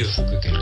je suis. Il faut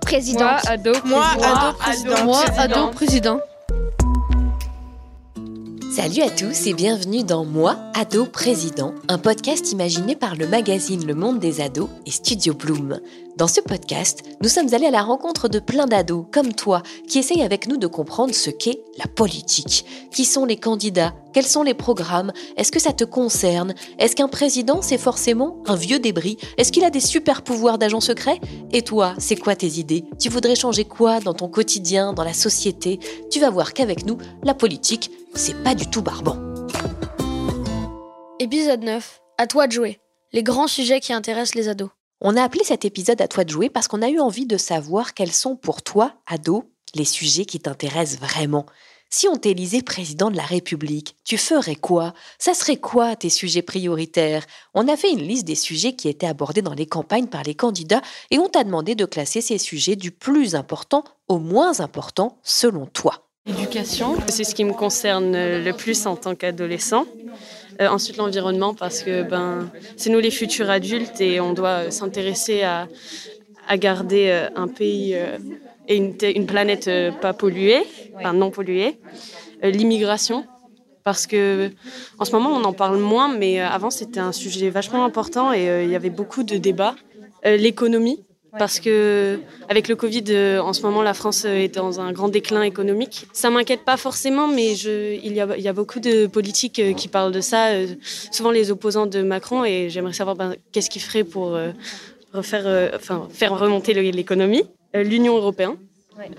présidente. ado, Moi, ado président. Moi, ado président. Salut à tous et bienvenue dans Moi, ado président, un podcast imaginé par le magazine Le Monde des ados et Studio Bloom. Dans ce podcast, nous sommes allés à la rencontre de plein d'ados comme toi qui essayent avec nous de comprendre ce qu'est la politique. Qui sont les candidats? Quels sont les programmes? Est-ce que ça te concerne? Est-ce qu'un président c'est forcément un vieux débris? Est-ce qu'il a des super pouvoirs d'agent secret? Et toi, c'est quoi tes idées? Tu voudrais changer quoi dans ton quotidien, dans la société? Tu vas voir qu'avec nous, la politique, c'est pas du tout barbant. Épisode 9. À toi de jouer. Les grands sujets qui intéressent les ados. On a appelé cet épisode à toi de jouer parce qu'on a eu envie de savoir quels sont pour toi, ado, les sujets qui t'intéressent vraiment. Si on t'élisait président de la République, tu ferais quoi? Ça serait quoi tes sujets prioritaires? On a fait une liste des sujets qui étaient abordés dans les campagnes par les candidats et on t'a demandé de classer ces sujets du plus important au moins important selon toi. Éducation. C'est ce qui me concerne le plus en tant qu'adolescent. Euh, ensuite, l'environnement, parce que ben, c'est nous les futurs adultes et on doit euh, s'intéresser à, à garder euh, un pays euh, et une, te- une planète euh, pas polluée, enfin non polluée. Euh, L'immigration, parce que en ce moment on en parle moins, mais euh, avant c'était un sujet vachement important et euh, il y avait beaucoup de débats. Euh, L'économie, parce que avec le Covid, euh, en ce moment, la France euh, est dans un grand déclin économique. Ça m'inquiète pas forcément, mais il, y a, beaucoup de politiques euh, qui parlent de ça, souvent les opposants de Macron, et j'aimerais savoir ben, qu'est-ce qu'ils feraient pour refaire, enfin, faire remonter l'économie. L'Union européenne.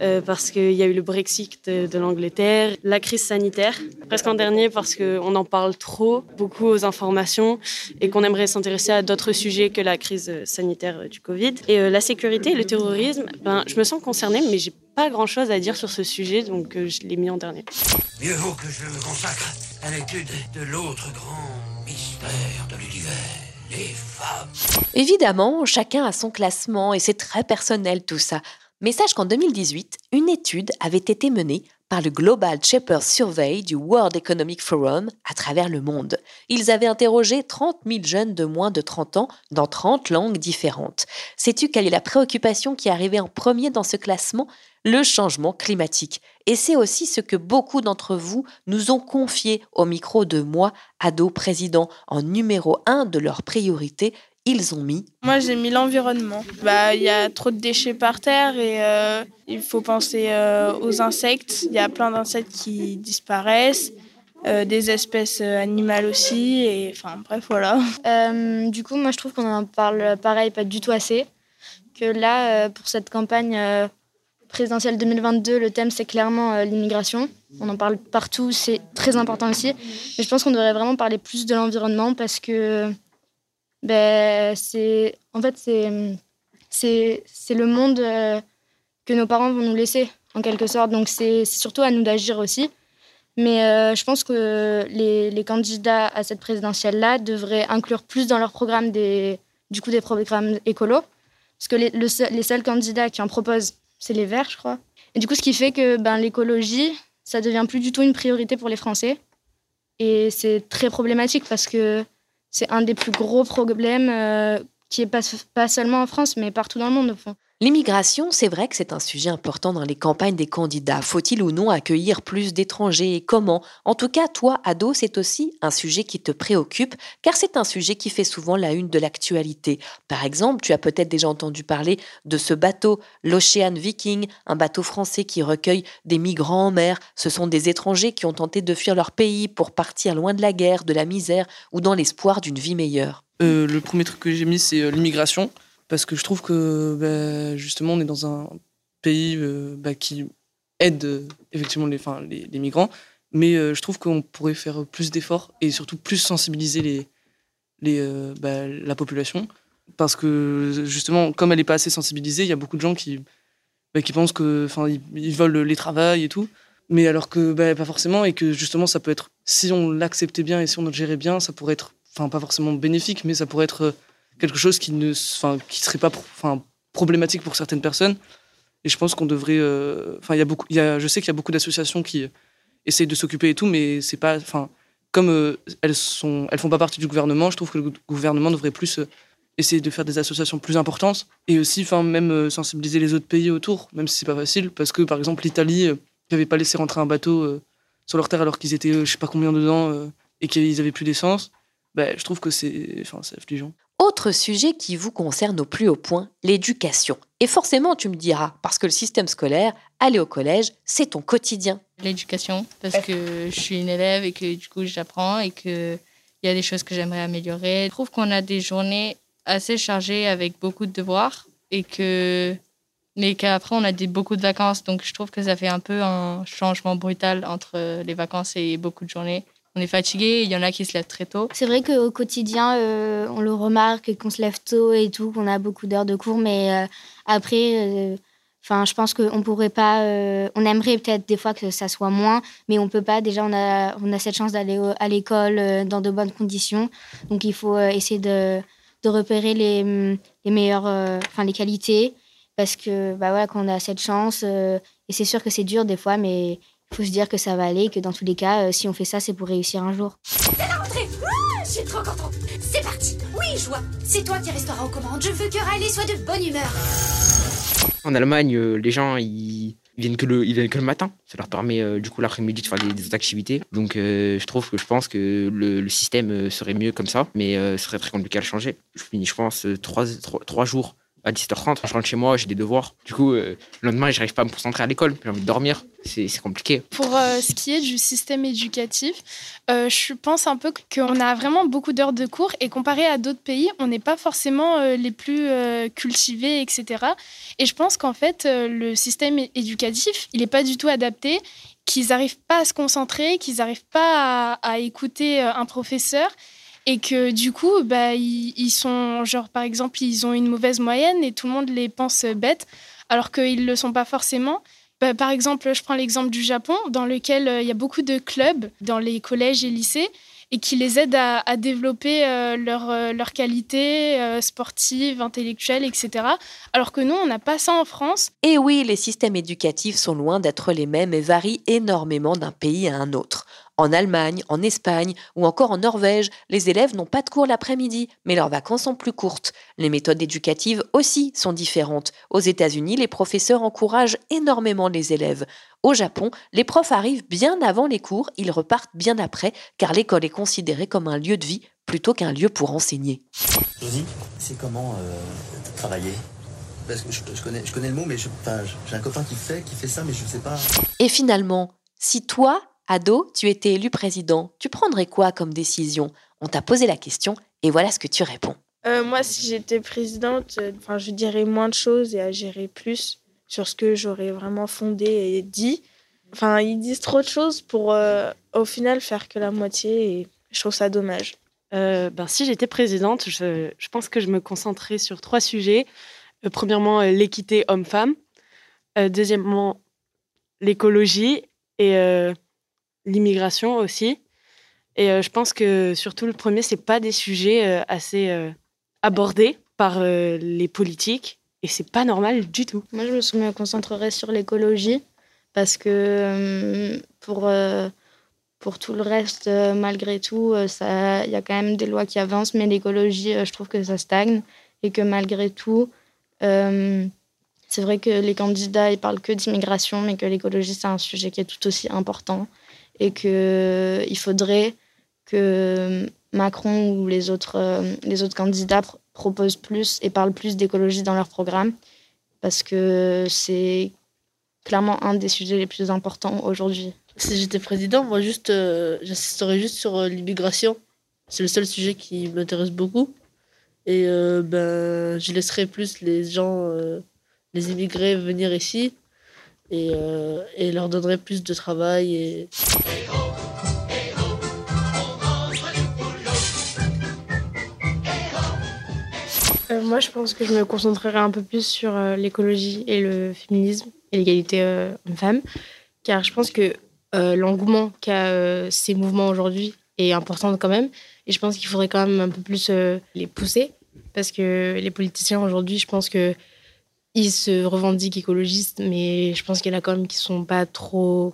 Euh, parce qu'il y a eu le Brexit de, de l'Angleterre, la crise sanitaire, presque en dernier parce qu'on en parle trop, beaucoup aux informations, et qu'on aimerait s'intéresser à d'autres sujets que la crise euh, sanitaire euh, du Covid. Et euh, la sécurité et le terrorisme, ben, je me sens concernée, mais j'ai pas grand-chose à dire sur ce sujet, donc euh, je l'ai mis en dernier. Mieux vaut que je me consacre à l'étude de l'autre grand mystère de l'univers, les femmes. Évidemment, chacun a son classement et c'est très personnel tout ça. Mais sache qu'en 2018, une étude avait été menée par le Global Shapers Survey du World Economic Forum à travers le monde. Ils avaient interrogé 30 000 jeunes de moins de 30 ans dans 30 langues différentes. Sais-tu quelle est la préoccupation qui arrivait en premier dans ce classement? Le changement climatique. Et c'est aussi ce que beaucoup d'entre vous nous ont confié au micro de moi, ado président, en numéro 1 de leurs priorités ils ont mis Moi, j'ai mis l'environnement. Bah, il y a trop de déchets par terre et euh, il faut penser euh, aux insectes. Il y a plein d'insectes qui disparaissent, euh, des espèces animales aussi. Et enfin, bref, voilà. Euh, du coup, moi, je trouve qu'on en parle pareil, pas du tout assez. Que là, euh, pour cette campagne euh, présidentielle 2022, le thème, c'est clairement euh, l'immigration. On en parle partout, c'est très important aussi. Mais je pense qu'on devrait vraiment parler plus de l'environnement parce que ben, c'est en fait c'est c'est le monde euh, que nos parents vont nous laisser en quelque sorte. Donc c'est surtout à nous d'agir aussi. Mais euh, je pense que les, les candidats à cette présidentielle là devraient inclure plus dans leur programme des du coup des programmes écolos. Parce que les, les seuls candidats qui en proposent c'est les Verts je crois. Et du coup ce qui fait que ben l'écologie ça devient plus du tout une priorité pour les Français. Et c'est très problématique parce que c'est un des plus gros problèmes euh, qui est pas, pas seulement en France, mais partout dans le monde, au fond. L'immigration, c'est vrai que c'est un sujet important dans les campagnes des candidats. Faut-il ou non accueillir plus d'étrangers et comment? En tout cas, toi, ado, c'est aussi un sujet qui te préoccupe, car c'est un sujet qui fait souvent la une de l'actualité. Par exemple, tu as peut-être déjà entendu parler de ce bateau, l'Ocean Viking, un bateau français qui recueille des migrants en mer. Ce sont des étrangers qui ont tenté de fuir leur pays pour partir loin de la guerre, de la misère ou dans l'espoir d'une vie meilleure. Euh, le premier truc que j'ai mis, c'est euh, l'immigration parce que je trouve que bah, justement on est dans un pays euh, bah, qui aide euh, effectivement les, migrants, mais euh, je trouve qu'on pourrait faire plus d'efforts et surtout plus sensibiliser les, bah, la population, parce que justement comme elle n'est pas assez sensibilisée, il y a beaucoup de gens qui, pensent que ils, ils veulent les travails et tout, mais alors que pas forcément et que justement ça peut être si on l'acceptait bien et si on le gérait bien, ça pourrait être enfin pas forcément bénéfique, mais ça pourrait être quelque chose qui ne qui serait pas enfin problématique pour certaines personnes et je pense qu'on devrait euh, enfin il beaucoup y a, je sais qu'il y a beaucoup d'associations qui essayent de s'occuper et tout mais c'est pas enfin comme euh, elles sont elles font pas partie du gouvernement je trouve que le gouvernement devrait plus euh, essayer de faire des associations plus importantes et aussi enfin même sensibiliser les autres pays autour même si c'est pas facile parce que par exemple l'Italie n'avait pas laissé rentrer un bateau sur leur terre alors qu'ils étaient je sais pas combien dedans et qu'ils avaient plus d'essence bah, je trouve que c'est enfin, affligeant. Autre sujet qui vous concerne au plus haut point, l'éducation. Et forcément, tu me diras, parce que le système scolaire, aller au collège, c'est ton quotidien. L'éducation, parce que je suis une élève et que du coup j'apprends et qu'il y a des choses que j'aimerais améliorer. Je trouve qu'on a des journées assez chargées avec beaucoup de devoirs et que mais qu'après on a beaucoup de vacances donc je trouve que ça fait un peu un changement brutal entre les vacances et beaucoup de journées on est fatigué, il y en a qui se lèvent très tôt. C'est vrai qu'au quotidien, euh, on le remarque, qu'on se lève tôt et tout, qu'on a beaucoup d'heures de cours, mais euh, après, euh, enfin, je pense qu'on pourrait pas. on aimerait peut-être des fois que ça soit moins, mais on peut pas. Déjà, on a, on a cette chance d'aller à l'école dans de bonnes conditions, donc il faut essayer de, de, repérer les, les meilleures, enfin, les qualités, parce que bah voilà, quand on a cette chance, et c'est sûr que c'est dur des fois, mais faut se dire que ça va aller, que dans tous les cas, euh, si on fait ça, c'est pour réussir un jour. C'est la rentrée Je suis trop contente C'est parti Oui, joie C'est toi qui restera aux commandes. Je veux que Riley soit de bonne humeur. En Allemagne, euh, les gens, ils viennent que le, ils viennent que le matin. Ça leur permet euh, du coup l'après-midi de faire des, autres activités. Donc je trouve que je pense que le, système serait mieux comme ça, mais ce serait très compliqué à le changer. Je finis, je pense, trois, trois jours à 17h30, je rentre chez moi, j'ai des devoirs. Du coup, euh, le lendemain, j'arrive pas à me concentrer à l'école, j'ai envie de dormir. C'est compliqué. Pour euh, ce qui est du système éducatif, euh, je pense un peu qu'on a vraiment beaucoup d'heures de cours et comparé à d'autres pays, on n'est pas forcément les plus cultivés, etc. Et je pense qu'en fait, le système éducatif, il n'est pas du tout adapté, qu'ils n'arrivent pas à se concentrer, qu'ils n'arrivent pas à écouter un professeur et que du coup, bah, ils, sont, genre par exemple, ils ont une mauvaise moyenne et tout le monde les pense bêtes, alors qu'ils ne le sont pas forcément. Bah, par exemple, je prends l'exemple du Japon, dans lequel euh, il y a beaucoup de clubs dans les collèges et lycées et qui les aident à, développer euh, leur, euh, leur intellectuelle, etc. Alors que nous, on n'a pas ça en France. Et oui, les systèmes éducatifs sont loin d'être les mêmes et varient énormément d'un pays à un autre. En Allemagne, en Espagne ou encore en Norvège, les élèves n'ont pas de cours l'après-midi, mais leurs vacances sont plus courtes. Les méthodes éducatives aussi sont différentes. Aux États-Unis, les professeurs encouragent énormément les élèves. Au Japon, les profs arrivent bien avant les cours, ils repartent bien après, car l'école est considérée comme un lieu de vie plutôt qu'un lieu pour enseigner. Josie, c'est comment euh, travailler? Parce que je, connais, je connais le mot, mais j'ai un copain qui fait, qui fait ça, mais je ne sais pas. Et finalement, si toi, Ado, tu étais élu président. Tu prendrais quoi comme décision? On t'a posé la question et voilà ce que tu réponds. Euh, moi, si j'étais présidente, euh, enfin, je dirais moins de choses et agirais plus sur ce que j'aurais vraiment fondé et dit. Enfin, ils disent trop de choses pour euh, au final faire que la moitié et je trouve ça dommage. ben, si j'étais présidente, je, je, pense que je me concentrais sur trois sujets. premièrement, l'équité homme-femme. deuxièmement, l'écologie. Et l'immigration aussi. Et euh, je pense que surtout le premier, c'est pas des sujets euh, assez euh, abordés par les politiques et c'est pas normal du tout. Moi, je me concentrerai sur l'écologie parce que pour pour tout le reste, malgré tout, il y a quand même des lois qui avancent, mais l'écologie, je trouve que ça stagne et que malgré tout, C'est vrai que les candidats, ils parlent que d'immigration, mais que l'écologie, c'est un sujet qui est tout aussi important. Et qu'il faudrait que Macron ou les autres, euh, les autres candidats proposent plus et parlent plus d'écologie dans leur programme. Parce que c'est clairement un des sujets les plus importants aujourd'hui. Si j'étais président, moi, juste, euh, juste sur euh, l'immigration. C'est le seul sujet qui m'intéresse beaucoup. Et ben, je laisserais plus les gens les immigrés venir ici et, euh, et leur donnerait plus de travail. Euh, moi, je pense que je me concentrerai un peu plus sur euh, l'écologie et le féminisme et l'égalité homme-femme, car je pense que l'engouement qu'a ces mouvements aujourd'hui est important quand même, et je pense qu'il faudrait quand même un peu plus les pousser, parce que les politiciens aujourd'hui, je pense que ils se revendiquent écologistes, mais je pense qu'il y en a quand même qui ne sont pas trop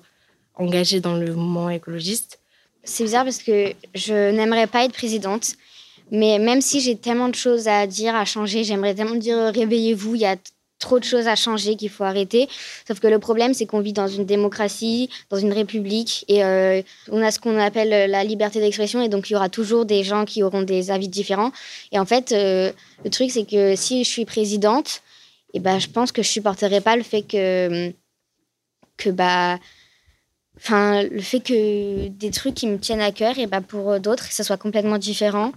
engagés dans le mouvement écologiste. C'est bizarre parce que je n'aimerais pas être présidente, mais même si j'ai tellement de choses à dire, à changer, j'aimerais tellement dire réveillez-vous, il y a trop de choses à changer qu'il faut arrêter. Sauf que le problème, c'est qu'on vit dans une démocratie, dans une république, et euh, on a ce qu'on appelle la liberté d'expression, et donc il y aura toujours des gens qui auront des avis différents. Et en fait, euh, le truc, c'est que si je suis présidente, et ben, je pense que je supporterais pas le fait que, que bah, enfin, le fait que des trucs qui me tiennent à cœur, et bah, pour d'autres, ça soit complètement différent.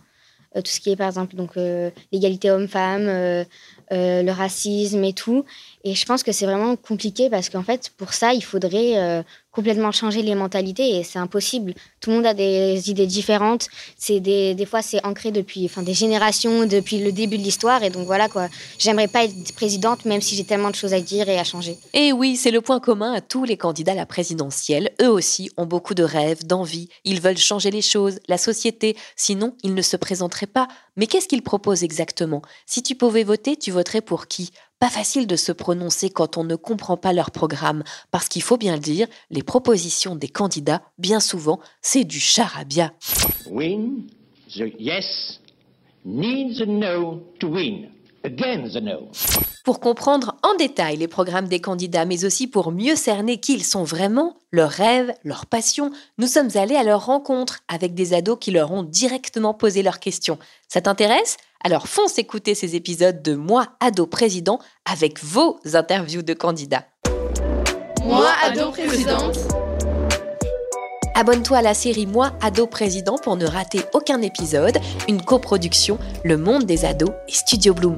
Euh, tout ce qui est, par exemple, donc euh, l'égalité homme-femme, euh, le racisme et tout. Et je pense que c'est vraiment compliqué parce qu'en fait, pour ça, il faudrait complètement changer les mentalités et c'est impossible. Tout le monde a des idées différentes. C'est des, des fois, c'est ancré depuis enfin, des générations, depuis le début de l'histoire. Et donc voilà, quoi. J'aimerais pas être présidente, même si j'ai tellement de choses à dire et à changer. Et oui, c'est le point commun à tous les candidats à la présidentielle. Eux aussi ont beaucoup de rêves, d'envie. Ils veulent changer les choses, la société. Sinon, ils ne se présenteraient pas. Mais qu'est-ce qu'ils proposent exactement? Si tu pouvais voter, tu voterais pour qui? Pas facile de se prononcer quand on ne comprend pas leur programme, parce qu'il faut bien le dire, les propositions des candidats, bien souvent, c'est du charabia. Again the no. Pour comprendre en détail les programmes des candidats, mais aussi pour mieux cerner qui ils sont vraiment, leurs rêves, leurs passions, nous sommes allés à leur rencontre avec des ados qui leur ont directement posé leurs questions. Ça t'intéresse? Alors fonce écouter ces épisodes de Moi, ado président, avec vos interviews de candidats. Moi, ado présidente. Abonne-toi à la série Moi, ado président pour ne rater aucun épisode, une coproduction Le Monde des ados et Studio Bloom.